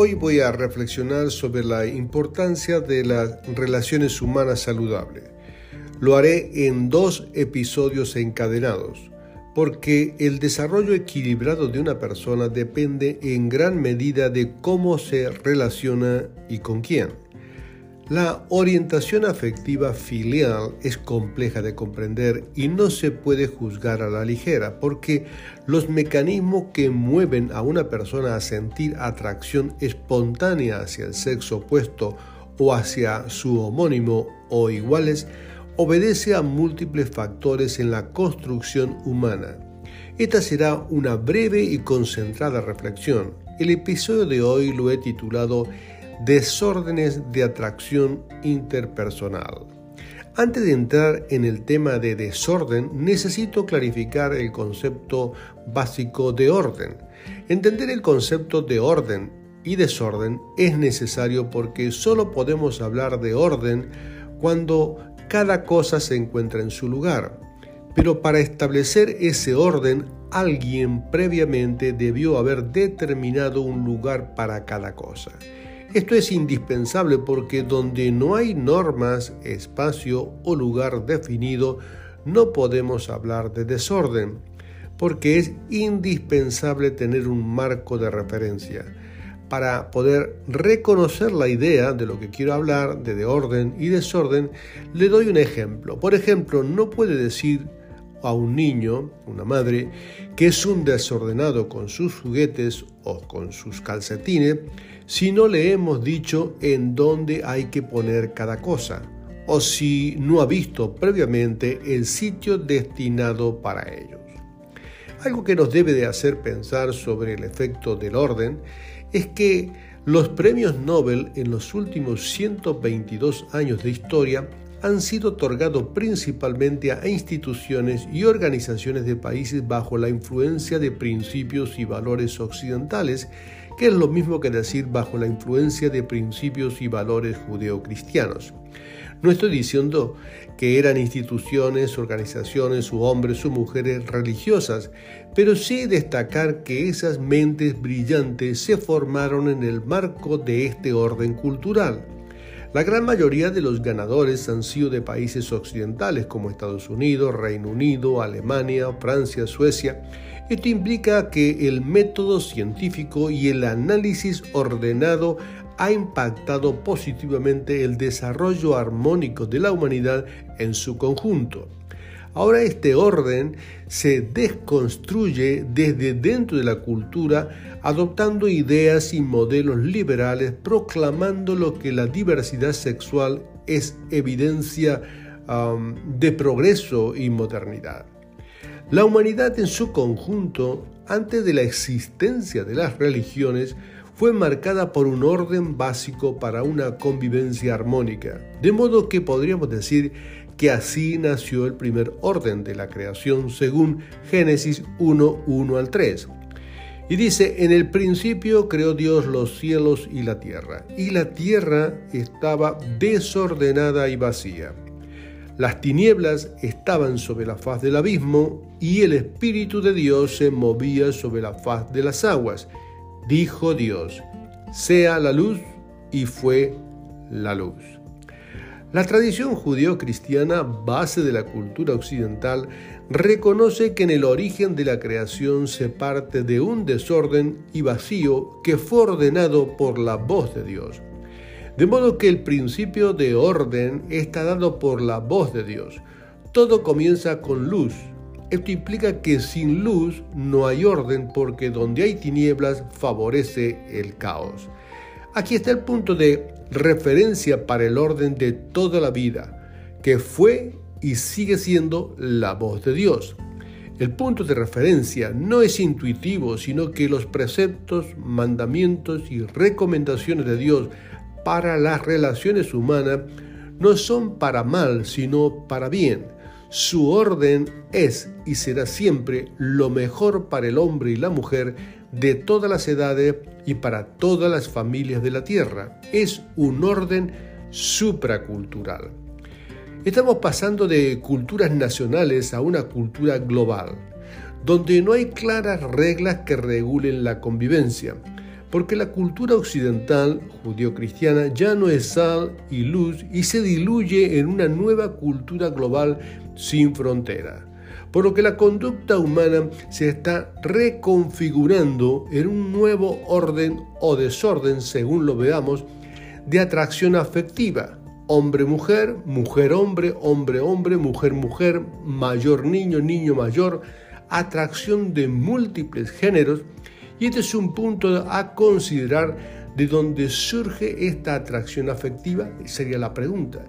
Hoy voy a reflexionar sobre la importancia de las relaciones humanas saludables. Lo haré en dos episodios encadenados, porque el desarrollo equilibrado de una persona depende en gran medida de cómo se relaciona y con quién. La orientación afectiva filial es compleja de comprender y no se puede juzgar a la ligera porque los mecanismos que mueven a una persona a sentir atracción espontánea hacia el sexo opuesto o hacia su homónimo o iguales obedece a múltiples factores en la construcción humana. Esta será una breve y concentrada reflexión. El episodio de hoy lo he titulado desórdenes de atracción interpersonal. Antes de entrar en el tema de desorden, necesito clarificar el concepto básico de orden. Entender el concepto de orden y desorden es necesario porque solo podemos hablar de orden cuando cada cosa se encuentra en su lugar. Pero para establecer ese orden, alguien previamente debió haber determinado un lugar para cada cosa. Esto es indispensable porque donde no hay normas, espacio o lugar definido, no podemos hablar de desorden, porque es indispensable tener un marco de referencia. Para poder reconocer la idea de lo que quiero hablar, de, orden y desorden, le doy un ejemplo. Por ejemplo, no puede decir a un niño, una madre, que es un desordenado con sus juguetes o con sus calcetines, si no le hemos dicho en dónde hay que poner cada cosa, o si no ha visto previamente el sitio destinado para ellos. Algo que nos debe de hacer pensar sobre el efecto del orden es que los premios Nobel en los últimos 122 años de historia han sido otorgados principalmente a instituciones y organizaciones de países bajo la influencia de principios y valores occidentales que es lo mismo que decir bajo la influencia de principios y valores judeocristianos. No estoy diciendo que eran instituciones, organizaciones hombres o mujeres religiosas, pero sí destacar que esas mentes brillantes se formaron en el marco de este orden cultural. La gran mayoría de los ganadores han sido de países occidentales como Estados Unidos, Reino Unido, Alemania, Francia, Suecia, esto implica que el método científico y el análisis ordenado ha impactado positivamente el desarrollo armónico de la humanidad en su conjunto. Ahora este orden se desconstruye desde dentro de la cultura adoptando ideas y modelos liberales proclamando lo que la diversidad sexual es evidencia de progreso y modernidad. La humanidad en su conjunto, antes de la existencia de las religiones, fue marcada por un orden básico para una convivencia armónica, de modo que podríamos decir que así nació el primer orden de la creación según Génesis 1, 1 al 3. Y dice, en el principio creó Dios los cielos y la tierra, y la tierra estaba desordenada y vacía las tinieblas estaban sobre la faz del abismo y el Espíritu de Dios se movía sobre la faz de las aguas. Dijo Dios, sea la luz y fue la luz. La tradición judío-cristiana, base de la cultura occidental, reconoce que en el origen de la creación se parte de un desorden y vacío que fue ordenado por la voz de Dios. De modo que el principio de orden está dado por la voz de Dios. Todo comienza con luz. Esto implica que sin luz no hay orden porque donde hay tinieblas favorece el caos. Aquí está el punto de referencia para el orden de toda la vida, que fue y sigue siendo la voz de Dios. El punto de referencia no es intuitivo, sino que los preceptos, mandamientos y recomendaciones de Dios para las relaciones humanas no son para mal, sino para bien. Su orden es y será siempre lo mejor para el hombre y la mujer de todas las edades y para todas las familias de la tierra. Es un orden supracultural. Estamos pasando de culturas nacionales a una cultura global, donde no hay claras reglas que regulen la convivencia, porque la cultura occidental judío-cristiana ya no es sal y luz y se diluye en una nueva cultura global sin frontera por lo que la conducta humana se está reconfigurando en un nuevo orden o desorden, según lo veamos, de atracción afectiva. Hombre-mujer, mujer-hombre, hombre-hombre, mujer-mujer, mayor-niño, niño-mayor, atracción de múltiples géneros, y este es un punto a considerar de dónde surge esta atracción afectiva, sería la pregunta.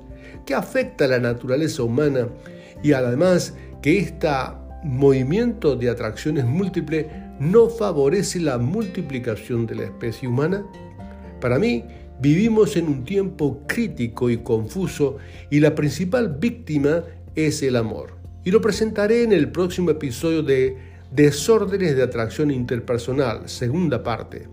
¿Qué afecta a la naturaleza humana y además que este movimiento de atracciones múltiples no favorece la multiplicación de la especie humana? Para mí, vivimos en un tiempo crítico y confuso y la principal víctima es el amor. Y lo presentaré en el próximo episodio de Desórdenes de Atracción Interpersonal, segunda parte.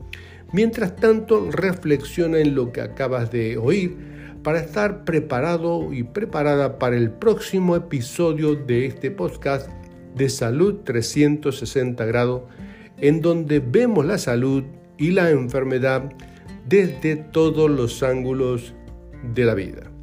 Mientras tanto, reflexiona en lo que acabas de oír para estar preparado y preparada para el próximo episodio de este podcast de Salud 360 grados, en donde vemos la salud y la enfermedad desde todos los ángulos de la vida.